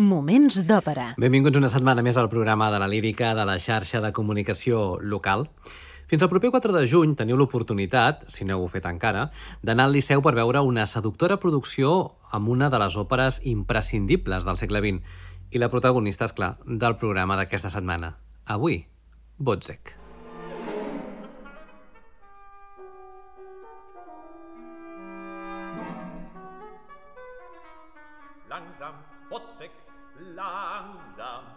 Moments d'òpera. Benvinguts una setmana més al programa de la lírica de la xarxa de comunicació local. Fins al proper 4 de juny teniu l'oportunitat, si no heu fet encara, d'anar al Liceu per veure una seductora producció amb una de les òperes imprescindibles del segle XX i la protagonista, és clar, del programa d'aquesta setmana. Avui, Botzek.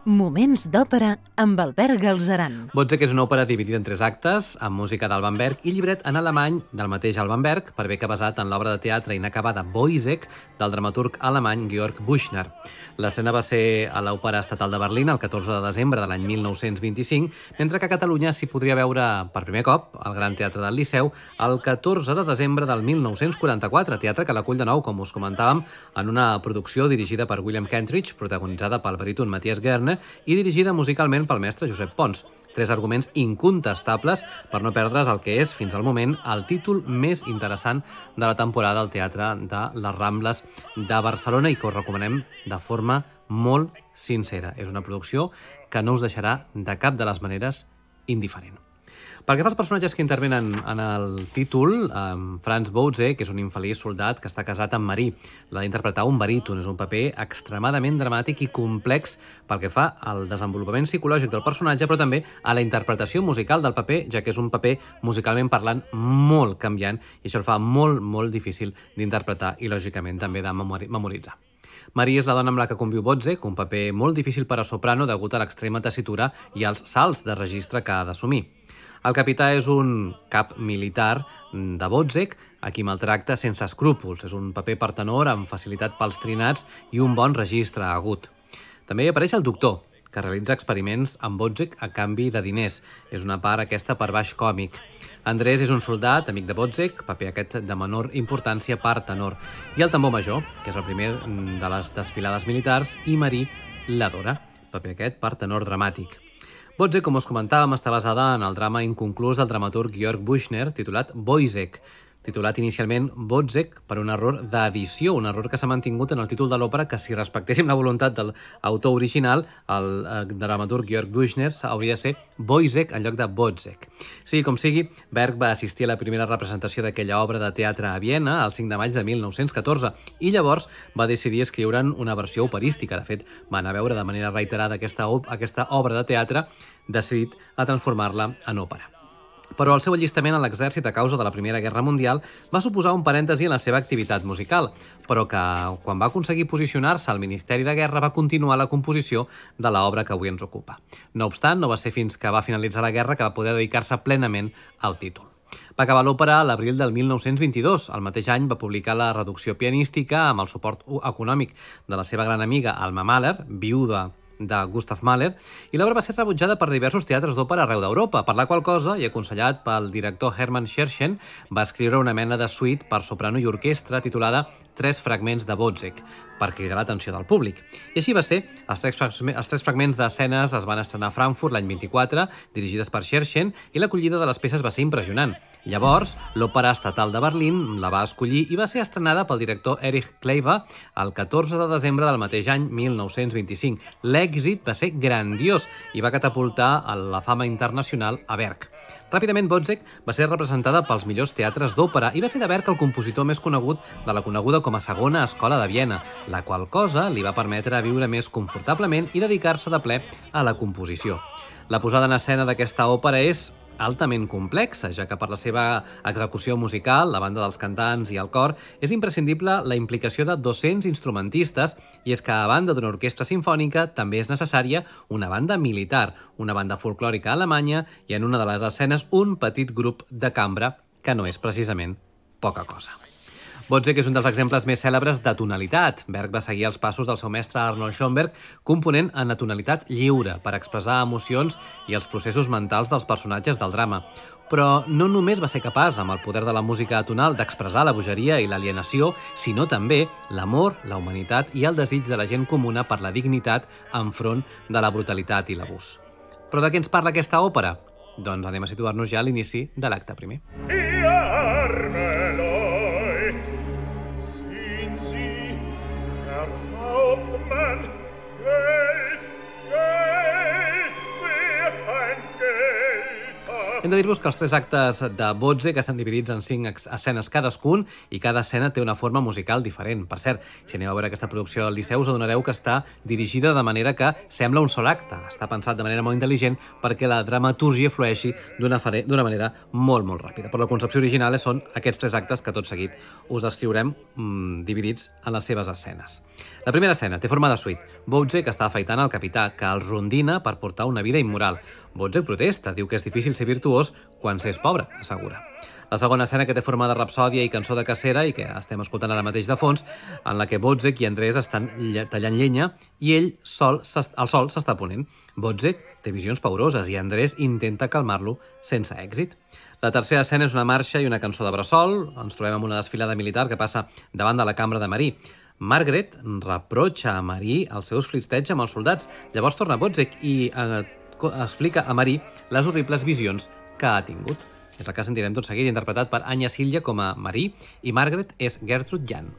Moments d'òpera amb Albert Galzeran. Botzek és una òpera dividida en tres actes, amb música d'Alban Berg i llibret en alemany del mateix Alban Berg, per bé que basat en l'obra de teatre inacabada Boisek del dramaturg alemany Georg Buchner. L'estrena va ser a l'Òpera Estatal de Berlín el 14 de desembre de l'any 1925, mentre que a Catalunya s'hi podria veure per primer cop al Gran Teatre del Liceu el 14 de desembre del 1944, teatre que l'acull de nou, com us comentàvem, en una producció dirigida per William Kentridge, protagonitzada pel baríton Matthias Gerne i dirigida musicalment pel mestre Josep Pons. Tres arguments incontestables per no perdre's el que és, fins al moment, el títol més interessant de la temporada al Teatre de les Rambles de Barcelona i que us recomanem de forma molt sincera. És una producció que no us deixarà de cap de les maneres indiferent. Pel que fa als personatges que intervenen en el títol, eh, Franz Boutze, que és un infeliç soldat que està casat amb Marie, l'ha d'interpretar un baríton. És un paper extremadament dramàtic i complex pel que fa al desenvolupament psicològic del personatge, però també a la interpretació musical del paper, ja que és un paper musicalment parlant molt canviant i això el fa molt, molt difícil d'interpretar i, lògicament, també de memori memoritzar. Marie és la dona amb la que conviu Botzek, un paper molt difícil per a soprano degut a l'extrema tessitura i als salts de registre que ha d'assumir. El capità és un cap militar de Botzek, a qui maltracta sense escrúpols. És un paper per tenor amb facilitat pels trinats i un bon registre agut. També hi apareix el doctor, que realitza experiments amb Botzek a canvi de diners. És una part aquesta per baix còmic. Andrés és un soldat, amic de Botzek, paper aquest de menor importància per tenor. I el tambor major, que és el primer de les desfilades militars, i Marí l'adora, paper aquest per tenor dramàtic. Botzek, com us comentàvem, està basada en el drama inconclús del dramaturg Georg Buchner, titulat Boisek, titulat inicialment Botzek per un error d'edició, un error que s'ha mantingut en el títol de l'òpera, que si respectéssim la voluntat de l'autor original, el eh, dramaturg Georg Buchner, hauria de ser Boisek en lloc de Botzek. Sigui com sigui, Berg va assistir a la primera representació d'aquella obra de teatre a Viena el 5 de maig de 1914 i llavors va decidir escriure'n una versió operística. De fet, va anar a veure de manera reiterada aquesta, aquesta obra de teatre decidit a transformar-la en òpera però el seu allistament a l'exèrcit a causa de la Primera Guerra Mundial va suposar un parèntesi en la seva activitat musical, però que, quan va aconseguir posicionar-se al Ministeri de Guerra, va continuar la composició de l'obra que avui ens ocupa. No obstant, no va ser fins que va finalitzar la guerra que va poder dedicar-se plenament al títol. Va acabar l'òpera a l'abril del 1922. El mateix any va publicar la reducció pianística amb el suport econòmic de la seva gran amiga Alma Mahler, viuda de Gustav Mahler, i l'obra va ser rebutjada per diversos teatres d'òpera arreu d'Europa, per la qual cosa, i aconsellat pel director Hermann Scherchen, va escriure una mena de suite per soprano i orquestra titulada Tres fragments de Botzek, per cridar l'atenció del públic. I així va ser, els tres, els tres fragments d'escenes es van estrenar a Frankfurt l'any 24, dirigides per Scherchen, i l'acollida de les peces va ser impressionant. Llavors, l'Òpera Estatal de Berlín la va escollir i va ser estrenada pel director Erich Kleiva el 14 de desembre del mateix any 1925. L'èxit va ser grandiós i va catapultar a la fama internacional a Berg. Ràpidament, Botzek va ser representada pels millors teatres d'òpera i va fer de Berg el compositor més conegut de la coneguda com a segona escola de Viena, la qual cosa li va permetre viure més confortablement i dedicar-se de ple a la composició. La posada en escena d'aquesta òpera és altament complexa, ja que per la seva execució musical, la banda dels cantants i el cor, és imprescindible la implicació de 200 instrumentistes i és que a banda d'una orquestra sinfònica també és necessària una banda militar, una banda folclòrica alemanya i en una de les escenes un petit grup de cambra, que no és precisament poca cosa. Botzek és un dels exemples més cèlebres de tonalitat. Berg va seguir els passos del seu mestre Arnold Schoenberg, component en la tonalitat lliure per expressar emocions i els processos mentals dels personatges del drama. Però no només va ser capaç, amb el poder de la música atonal, d'expressar la bogeria i l'alienació, sinó també l'amor, la humanitat i el desig de la gent comuna per la dignitat enfront de la brutalitat i l'abús. Però de què ens parla aquesta òpera? Doncs anem a situar-nos ja a l'inici de l'acte primer. Ihr sie, Herr Hauptmann, Hem de dir-vos que els tres actes de Botze que estan dividits en cinc escenes cadascun i cada escena té una forma musical diferent. Per cert, si aneu a veure aquesta producció al Liceu us adonareu que està dirigida de manera que sembla un sol acte. Està pensat de manera molt intel·ligent perquè la dramatúrgia flueixi d'una manera molt, molt ràpida. Però la concepció original són aquests tres actes que tot seguit us descriurem mmm, dividits en les seves escenes. La primera escena té forma de suite. Que està afaitant el capità, que el rondina per portar una vida immoral. Botze protesta, diu que és difícil ser virtuós quan s'és pobre, assegura. La segona escena que té forma de rapsòdia i cançó de cacera i que estem escoltant ara mateix de fons, en la que Botzek i Andrés estan tallant llenya i ell sol, el sol s'està ponent. Botzek té visions pauroses i Andrés intenta calmar-lo sense èxit. La tercera escena és una marxa i una cançó de bressol. Ens trobem amb una desfilada militar que passa davant de la cambra de Marí. Margaret reprotxa a Marí els seus flirteig amb els soldats. Llavors torna Botzek i eh, explica a Marí les horribles visions que ha tingut. És el que sentirem tot seguit, interpretat per Anya Silja com a Marí i Margaret és Gertrude Jan.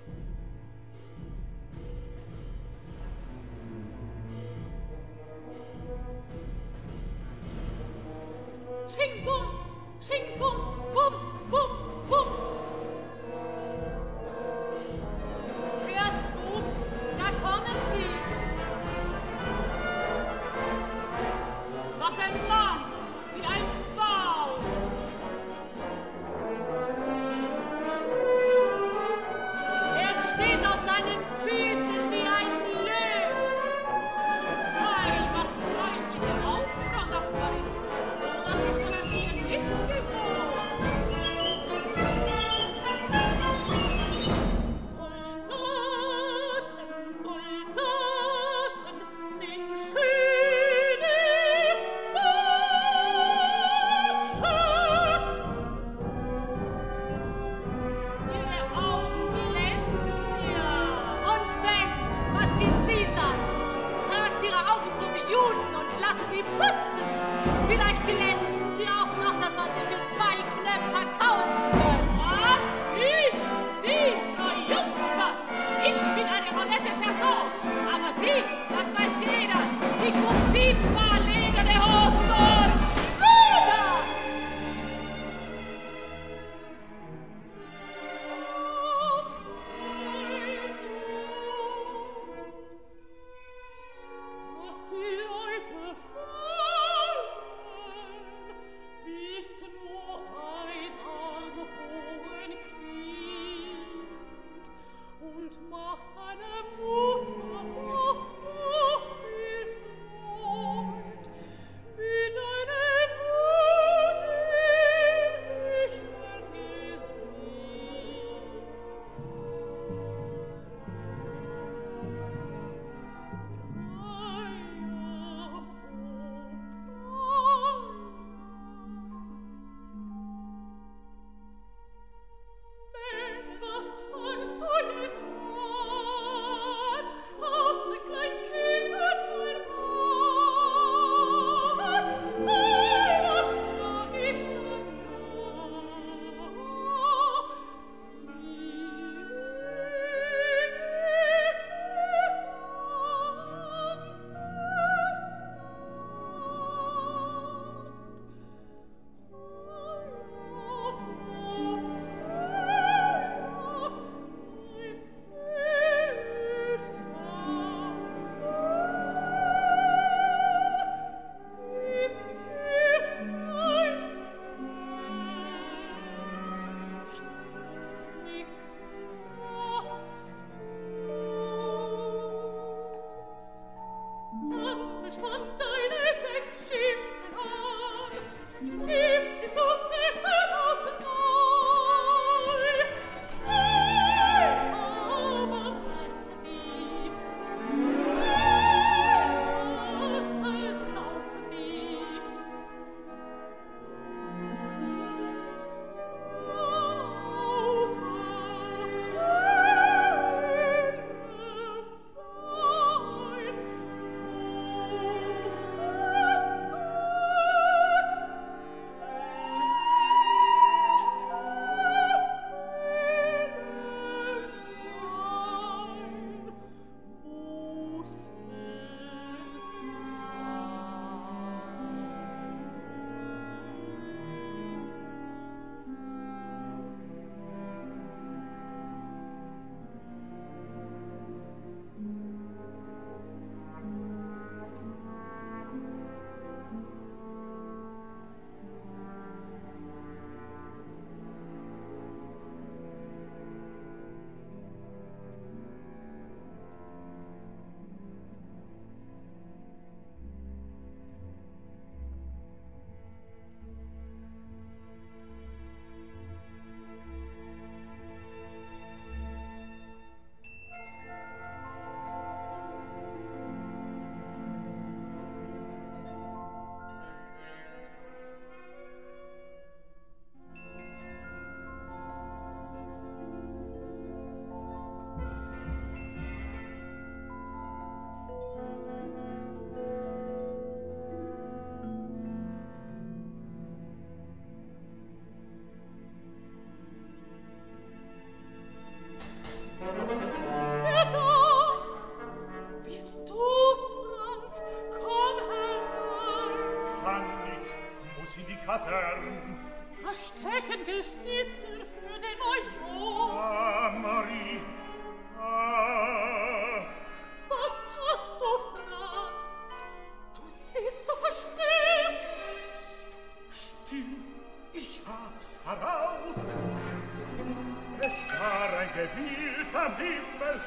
am Himmel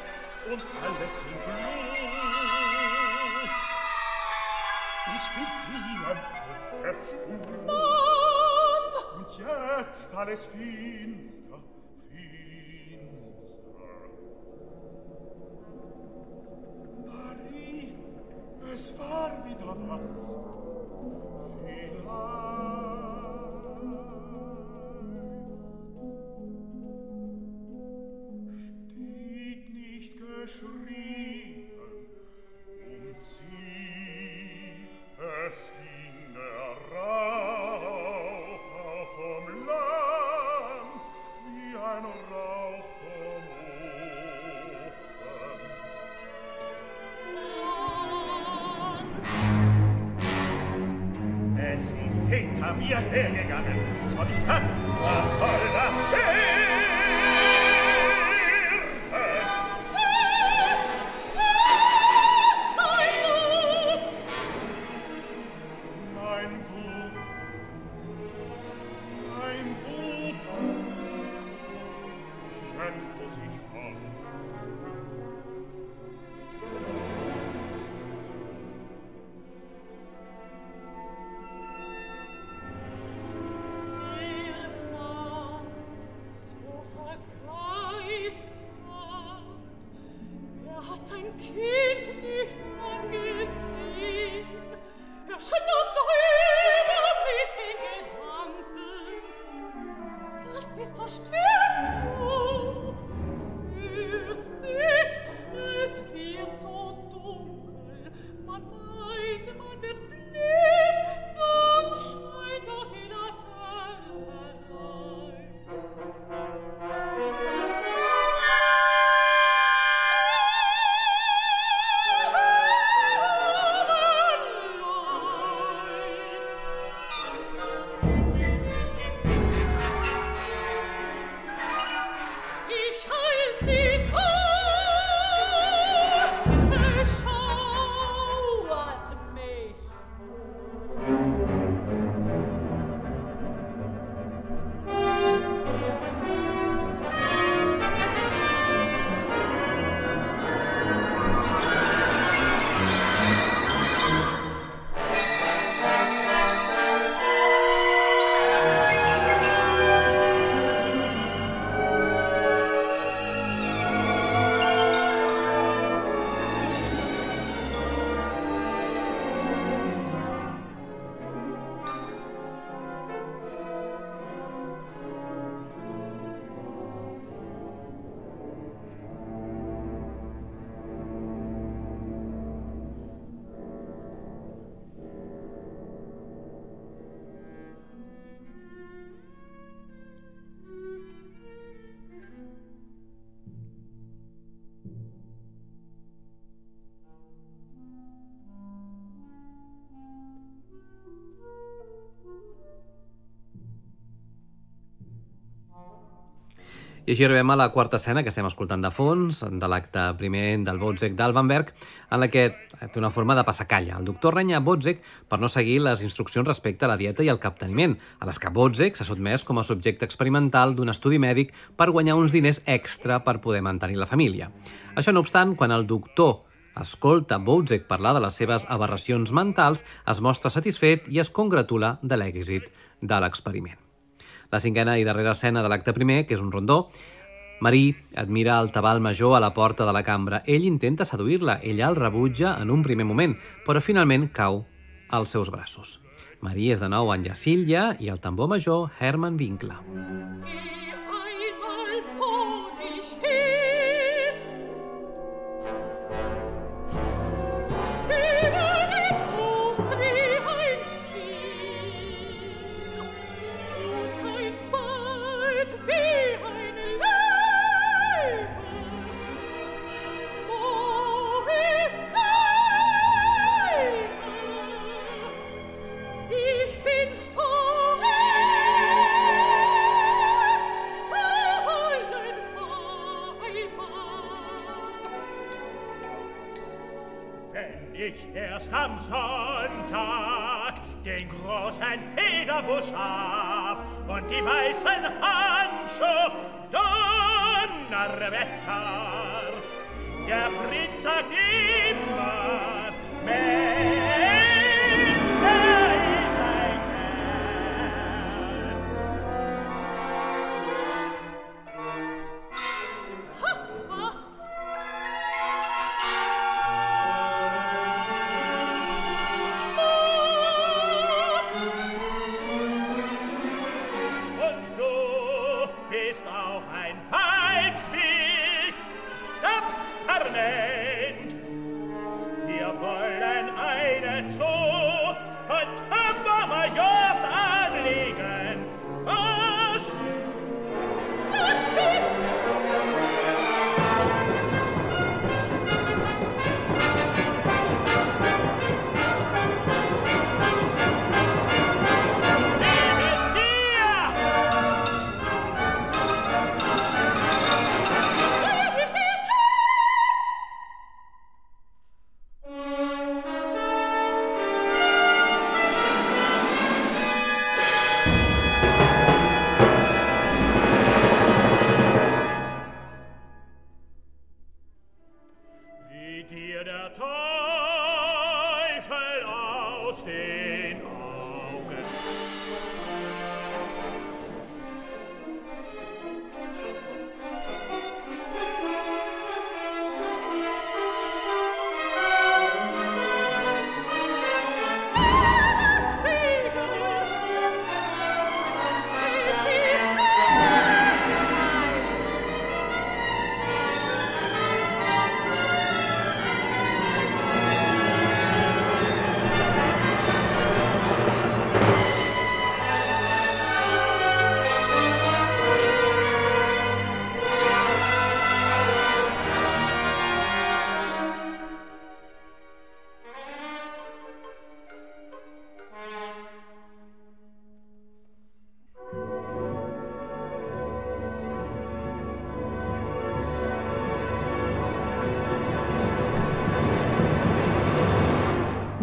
und alles in Blut. Ich befiel auf der Spur. Und jetzt alles finster, finster. Marie, es war wieder was. Er hat sein Kind nicht angesehen. Er I així arribem a la quarta escena que estem escoltant de fons, de l'acte primer del Botzek d'Albenberg, en la que té una forma de passacalla. El doctor renya Botzek per no seguir les instruccions respecte a la dieta i el capteniment, a les que Botzek s'ha sotmès com a subjecte experimental d'un estudi mèdic per guanyar uns diners extra per poder mantenir la família. Això no obstant, quan el doctor escolta Botzek parlar de les seves aberracions mentals, es mostra satisfet i es congratula de l'èxit de l'experiment. La cinquena i darrera escena de l'acte primer, que és un rondó, Marí admira el tabal major a la porta de la cambra. Ell intenta seduir-la, ella el rebutja en un primer moment, però finalment cau als seus braços. Marí és de nou en Jacilja i el tambor major Hermann Winkler. Ich erst am Sonntag den großen Federbusch ab und die weißen Handschuhe Donnerwetter. Der Prinz sagt immer,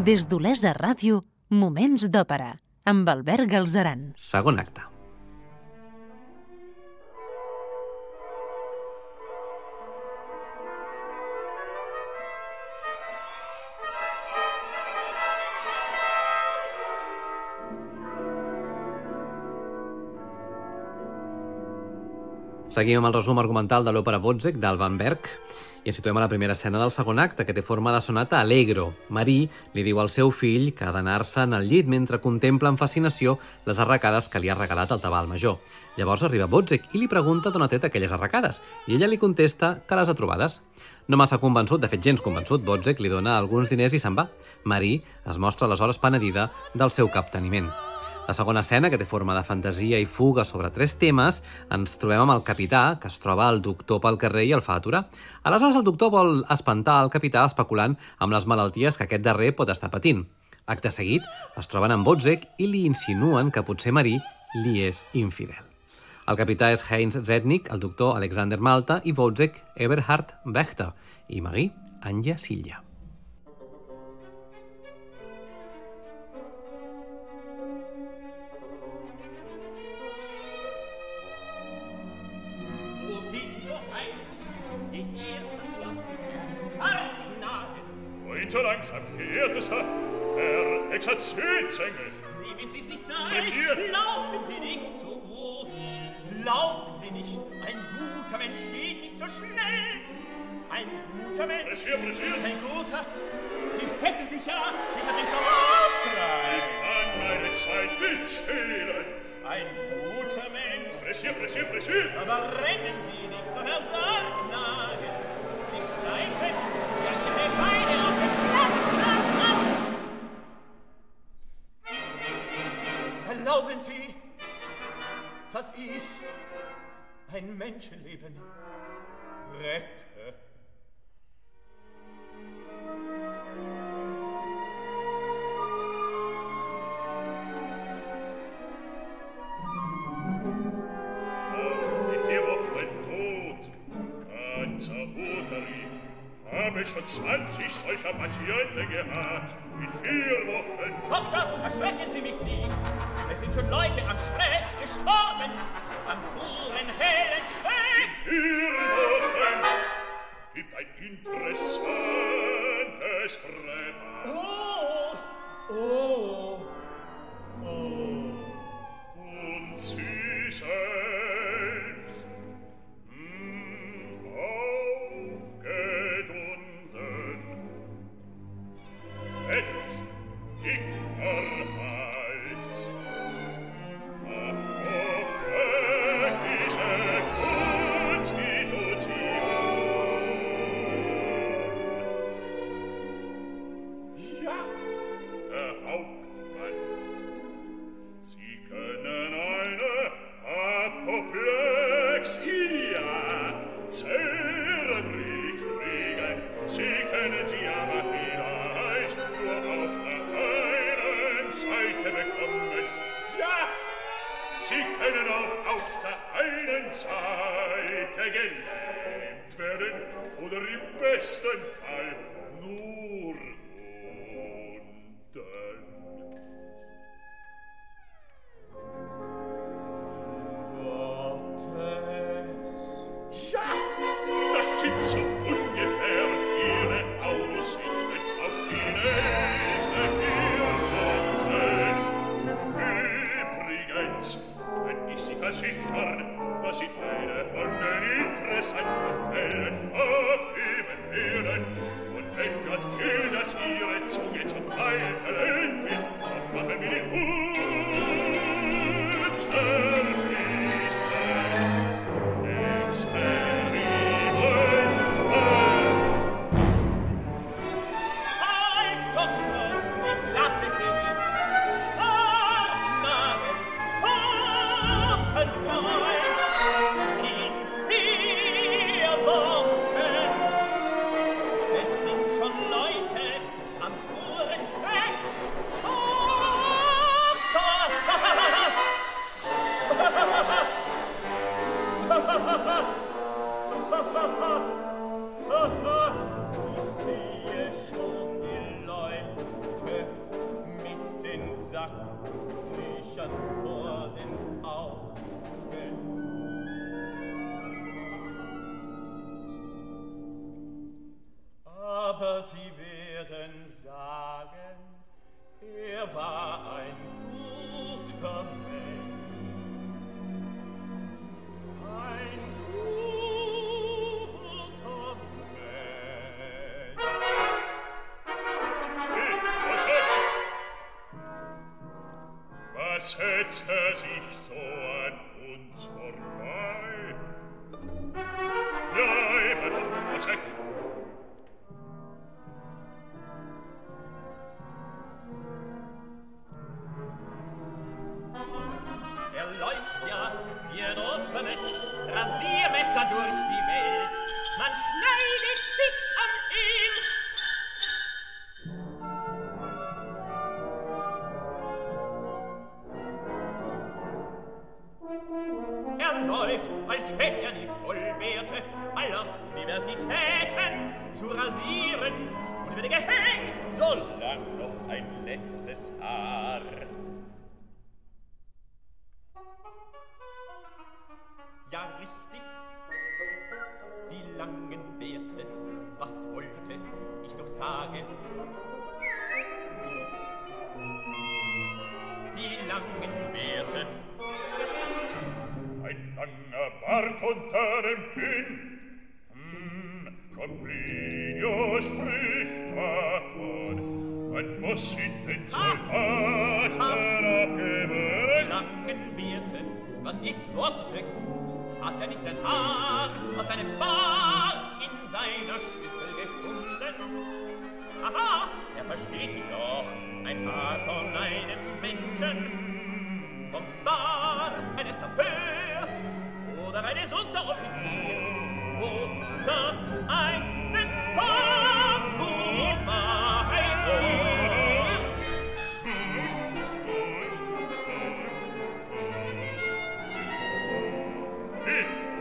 Des d'Olesa Ràdio, Moments d'Òpera, amb Albert Galzeran. Segon acte. Seguim amb el resum argumental de l'òpera Wozzeck d'Alban Berg i ens situem a la primera escena del segon acte, que té forma de sonata allegro. Marí li diu al seu fill que ha d'anar-se'n al llit mentre contempla amb fascinació les arracades que li ha regalat el tabal major. Llavors arriba Wozzeck i li pregunta d'on ha tret aquelles arracades, i ella li contesta que les ha trobades. No massa convençut, de fet gens convençut, Wozzeck li dona alguns diners i se'n va. Marí es mostra aleshores penedida del seu capteniment. La segona escena, que té forma de fantasia i fuga sobre tres temes, ens trobem amb el capità, que es troba el doctor pel carrer i el fa aturar. Aleshores, el doctor vol espantar el capità especulant amb les malalties que aquest darrer pot estar patint. Acte seguit, es troben amb Botzek i li insinuen que potser Marí li és infidel. El capità és Heinz Zetnik, el doctor Alexander Malta i Botzek Eberhard Wächter i Marie Anja Silla. So langsam, geehrtester Herr Exerzitionsengel? Nehmen Sie sich Zeit, Messieurs. laufen Sie nicht so groß, laufen Sie nicht, ein guter Mensch geht nicht so schnell. Ein guter Mensch, Messieurs, Messieurs. ein guter, Sie hetzen sich ja hinter dem Toraskreis. Ich kann meine Zeit nicht stehlen. Ein guter Mensch, Messieurs, Messieurs, Messieurs. aber rennen Sie nicht so, Herr Sargnagel. Sie schleifen Glauben Sie, dass ich ein Menschenleben rette? habe schon zwanzig solcher Patienten gehabt. In vier Wochen. Doktor, erschrecken Sie mich nicht. Es sind schon Leute am Schreck gestorben. Am puren, hellen Schreck. In vier Wochen gibt ein interessantes Präparat. Oh, oh. good.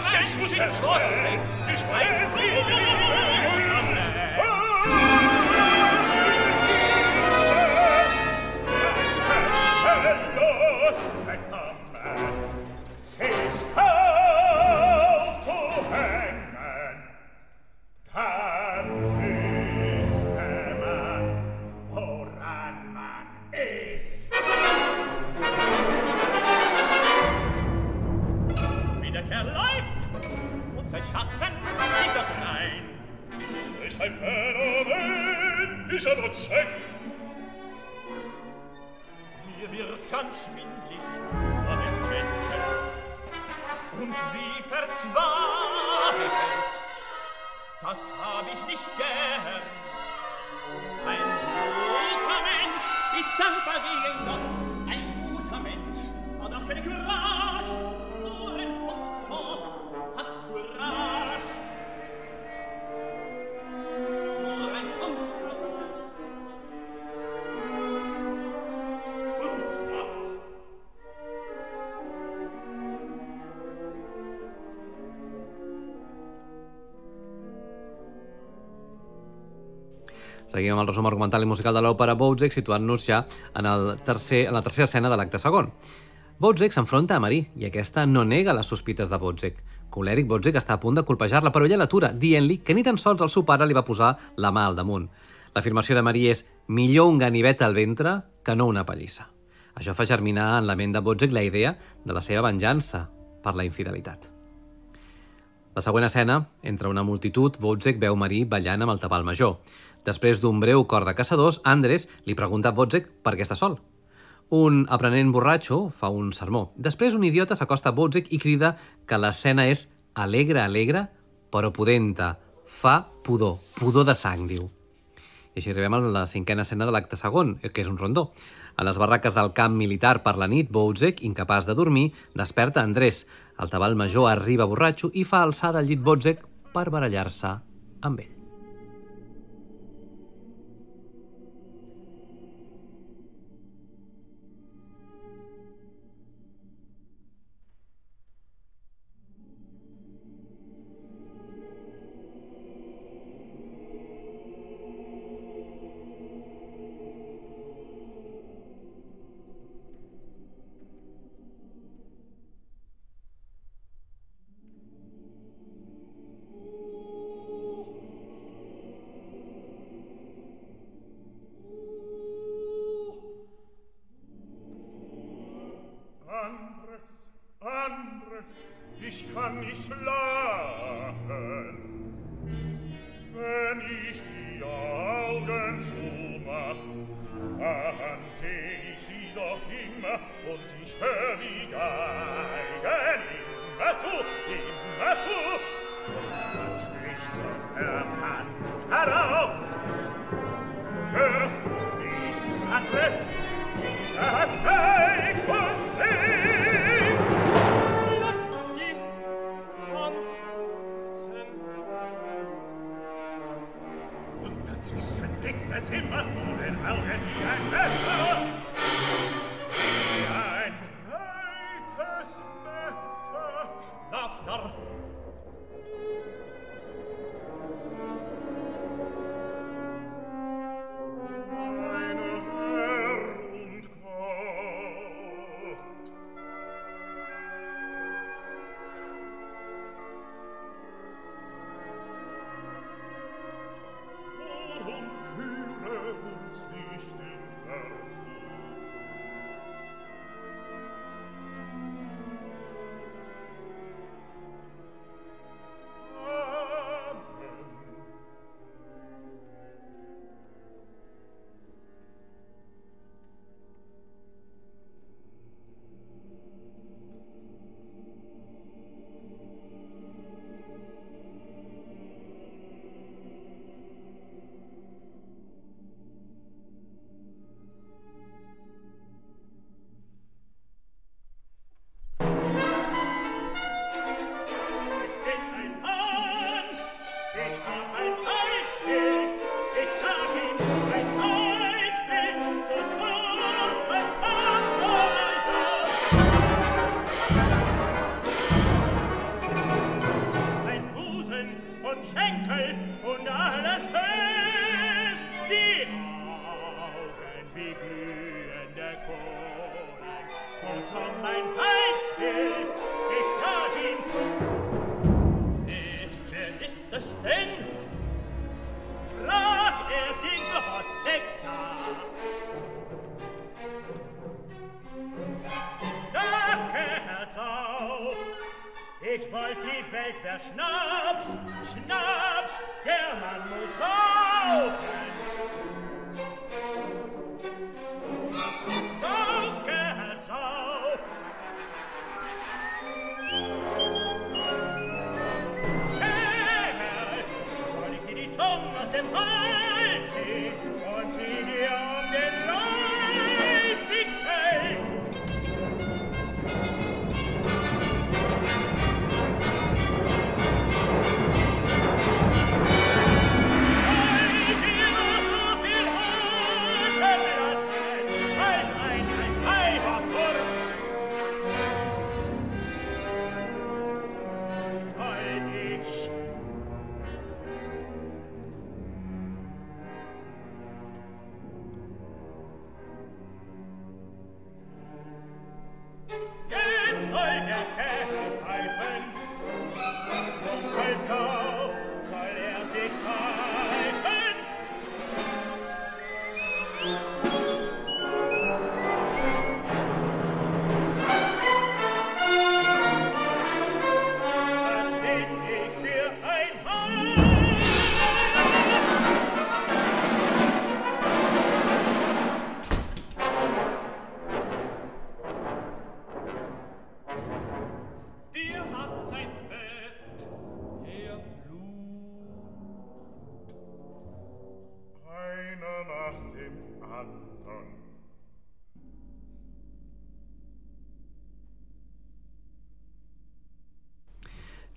Ich muss ihn schlagen. Ich weiß. Amb el resum argumental i musical de l'òpera Bouzek, situant-nos ja en, el tercer, en la tercera escena de l'acte segon. Bouzek s'enfronta a Marie i aquesta no nega les sospites de Bouzek. Colèric, Bouzek està a punt de colpejar-la, però ella l'atura, dient-li que ni tan sols el seu pare li va posar la mà al damunt. L'afirmació de Marie és millor un ganivet al ventre que no una pallissa. Això fa germinar en la ment de Bouzek la idea de la seva venjança per la infidelitat. La següent escena, entre una multitud, Botzek veu Marie ballant amb el tabal major. Després d'un breu cor de caçadors, Andres li pregunta a Botzek per què està sol. Un aprenent borratxo fa un sermó. Després un idiota s'acosta a Botzek i crida que l'escena és alegre, alegre, però pudenta. Fa pudor, pudor de sang, diu. I així arribem a la cinquena escena de l'acte segon, que és un rondó. A les barraques del camp militar per la nit, Bouzek, incapaç de dormir, desperta Andrés. El tabal major arriba borratxo i fa alçar del llit Bouzek per barallar-se amb ell. finsterer Mann, heraus! Hörst du nichts anderes? Das Heiko!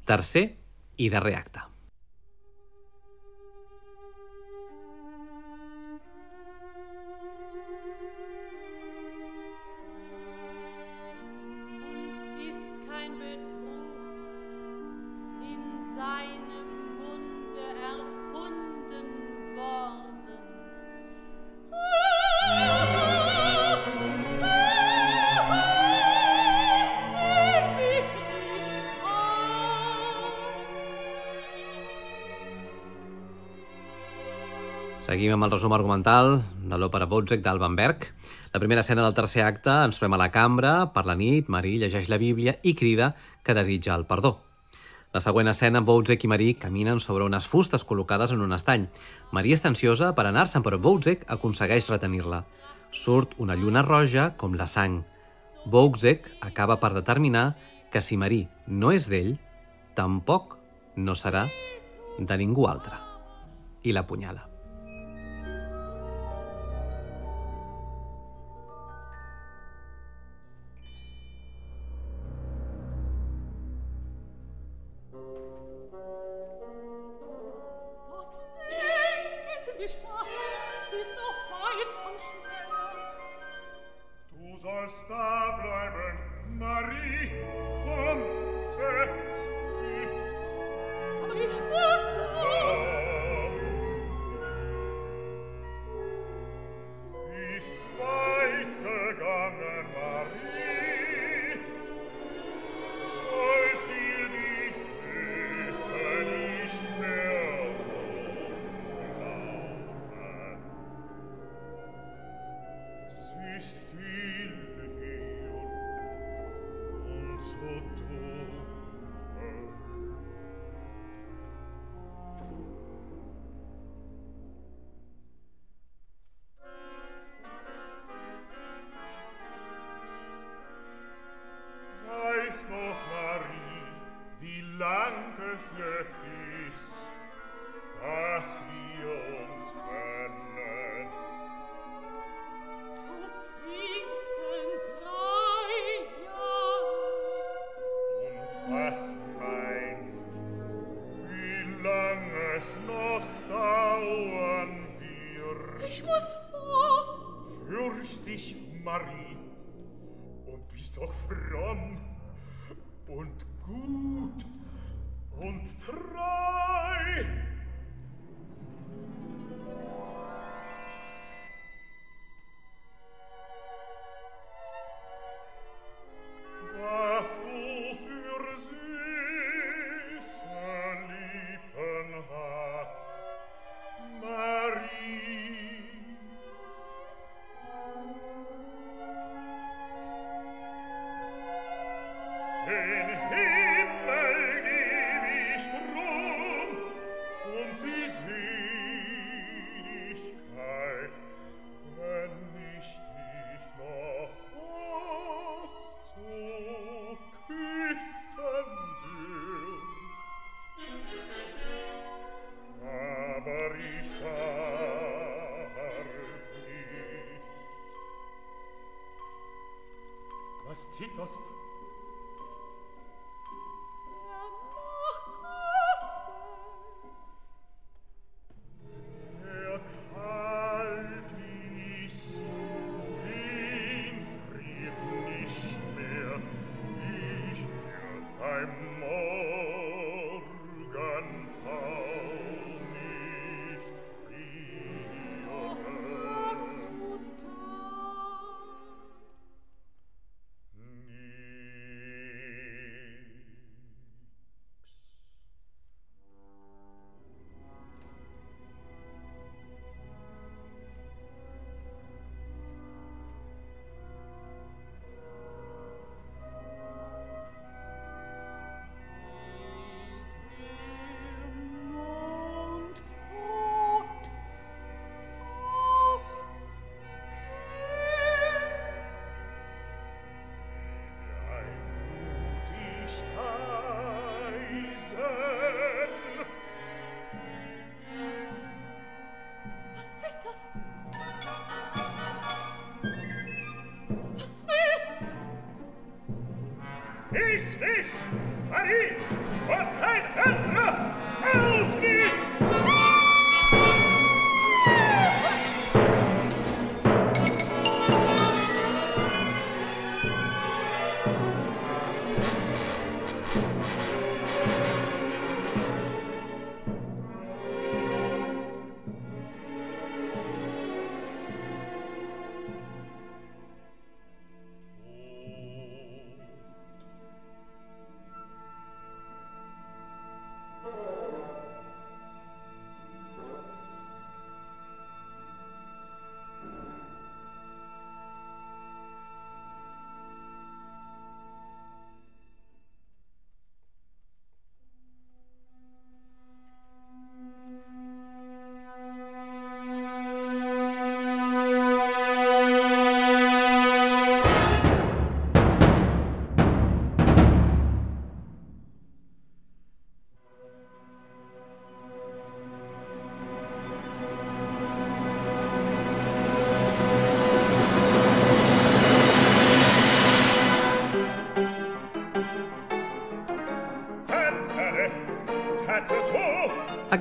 Tercer i darrer acte. El resum argumental de l'òpera Wozzeck d'Alban Berg. La primera escena del tercer acte ens trobem a la cambra, per la nit, Marí llegeix la Bíblia i crida que desitja el perdó. La següent escena, Wozzeck i Marí caminen sobre unes fustes col·locades en un estany. Marí està ansiosa per anar-se'n, però Wozzeck aconsegueix retenir-la. Surt una lluna roja com la sang. Wozzeck acaba per determinar que si Marí no és d'ell, tampoc no serà de ningú altre. I l'apunyala. ich muss fort. Fürcht dich, Marie, und bist doch fromm und gut und treu.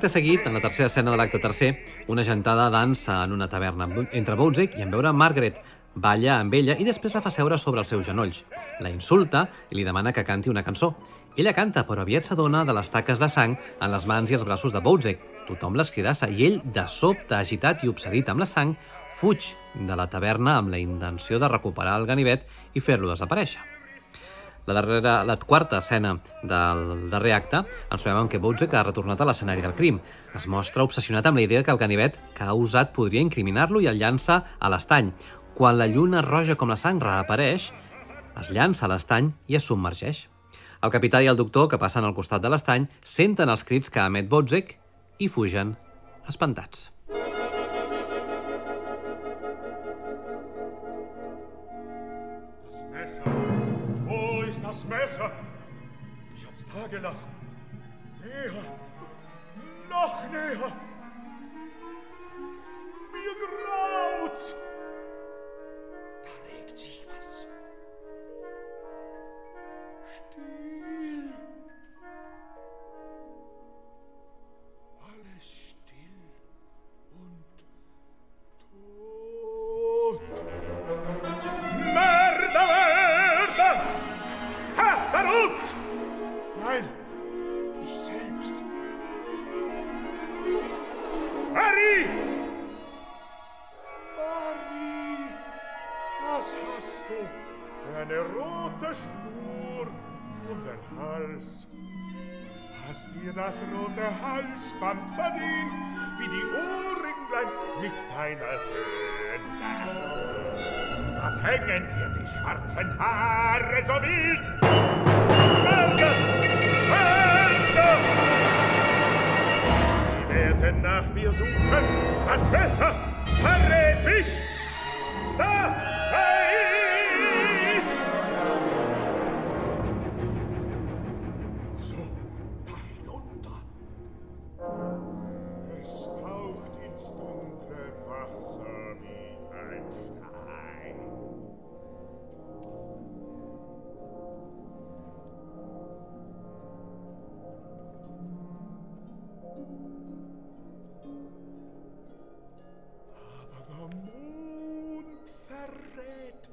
Acte seguit, en la tercera escena de l'acte tercer, una gentada dansa en una taverna entre Bozek i en veure Margaret, balla amb ella i després la fa seure sobre els seus genolls. La insulta i li demana que canti una cançó. Ella canta, però aviat s'adona de les taques de sang en les mans i els braços de Bozek. Tothom l'escridassa i ell, de sobte, agitat i obsedit amb la sang, fuig de la taverna amb la intenció de recuperar el ganivet i fer-lo desaparèixer. La, darrera, la quarta escena del darrer acte ens trobem amb que Boutzek ha retornat a l'escenari del crim. Es mostra obsessionat amb la idea que el ganivet que ha usat podria incriminar-lo i el llança a l'estany. Quan la lluna roja com la sang reapareix, es llança a l'estany i es submergeix. El capità i el doctor, que passen al costat de l'estany, senten els crits que emet Boutzek i fugen, espantats. näher gelassen. Näher, noch näher. Mir graut's. Schwarzen Haare so wild? Mörder! Mörder! Sie werden nach mir suchen. Das Messer verrät mich. Da, da ist's. So, da hinunter. Es taucht ins dunkle Wasser wie ein Stein.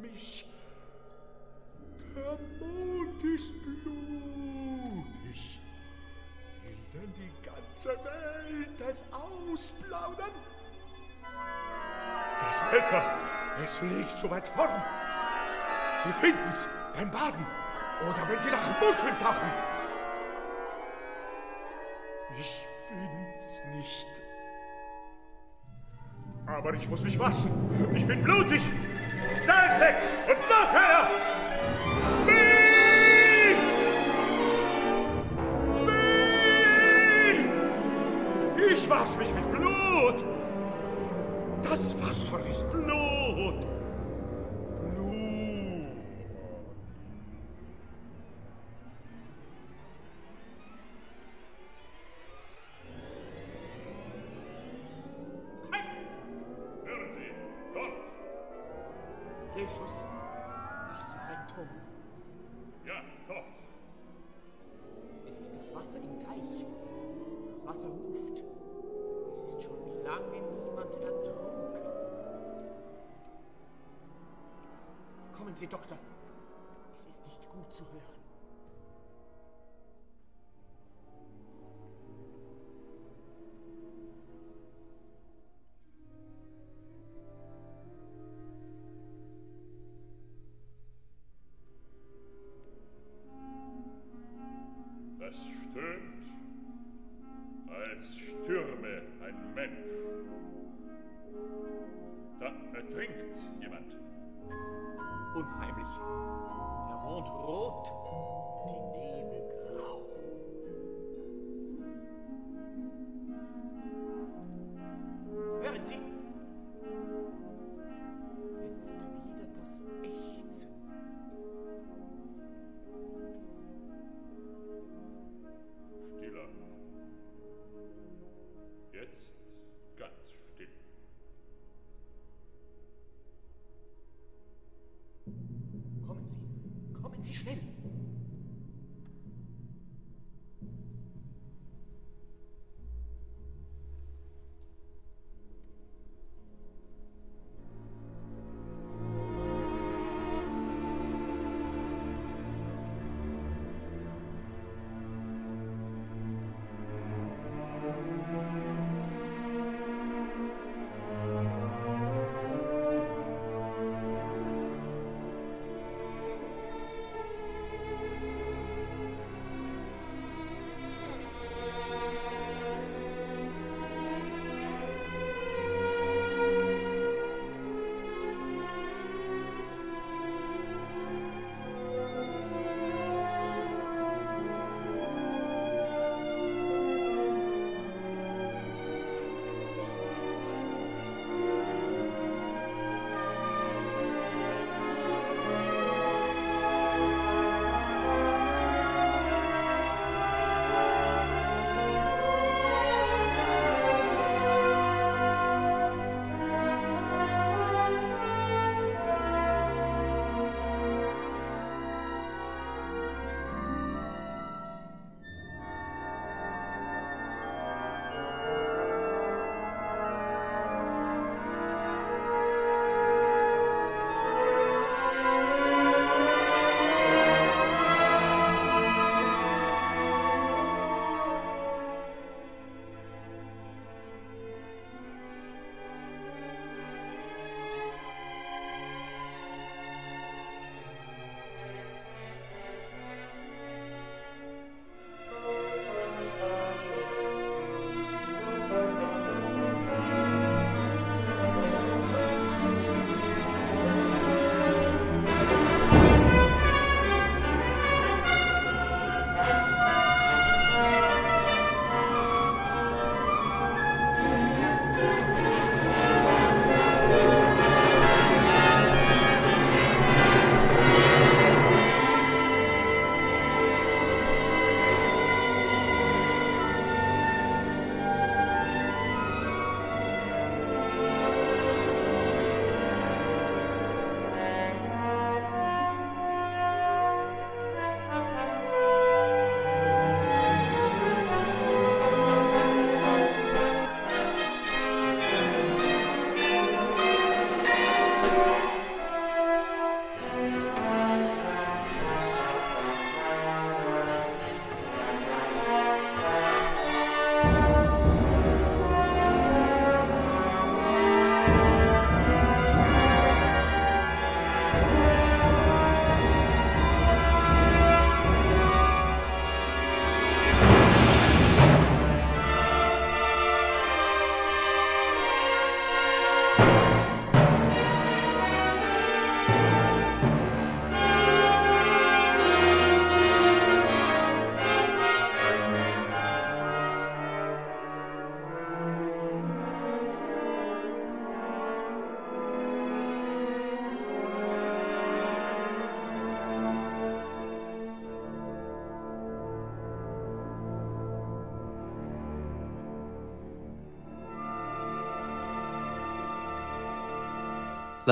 Mich. Der Mond ist blutig. Will denn die ganze Welt es ausplaudern? Das Messer, es liegt so weit vorn. Sie finden's beim Baden oder wenn Sie nach Muscheln tauchen. Ich find's nicht. Aber ich muss mich waschen. Ich bin blutig. Weg und noch. Das stöhnt, als stürme ein Mensch. Da ertrinkt jemand. Unheimlich.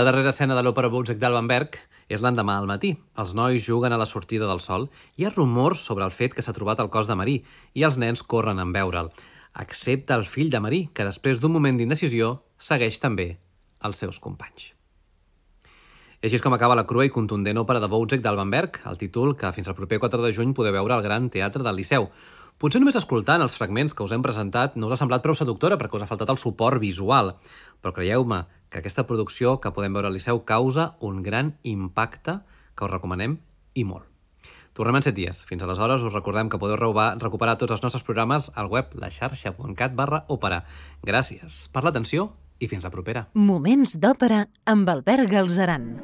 La darrera escena de l'òpera Bouzek d'Albenberg és l'endemà al matí. Els nois juguen a la sortida del sol. Hi ha rumors sobre el fet que s'ha trobat el cos de Marí i els nens corren en veure'l. Excepte el fill de Marí, que després d'un moment d'indecisió segueix també els seus companys. I així és com acaba la crua i contundent òpera de Bouzek d'Albenberg, el títol que fins al proper 4 de juny podeu veure al Gran Teatre del Liceu. Potser només escoltant els fragments que us hem presentat no us ha semblat prou seductora perquè us ha faltat el suport visual, però creieu-me que aquesta producció que podem veure al Liceu causa un gran impacte que us recomanem i molt. Tornem en set dies. Fins aleshores us recordem que podeu recuperar tots els nostres programes al web laxarxa.cat barra òpera. Gràcies per l'atenció i fins la propera. Moments d'òpera amb Albert Galzeran.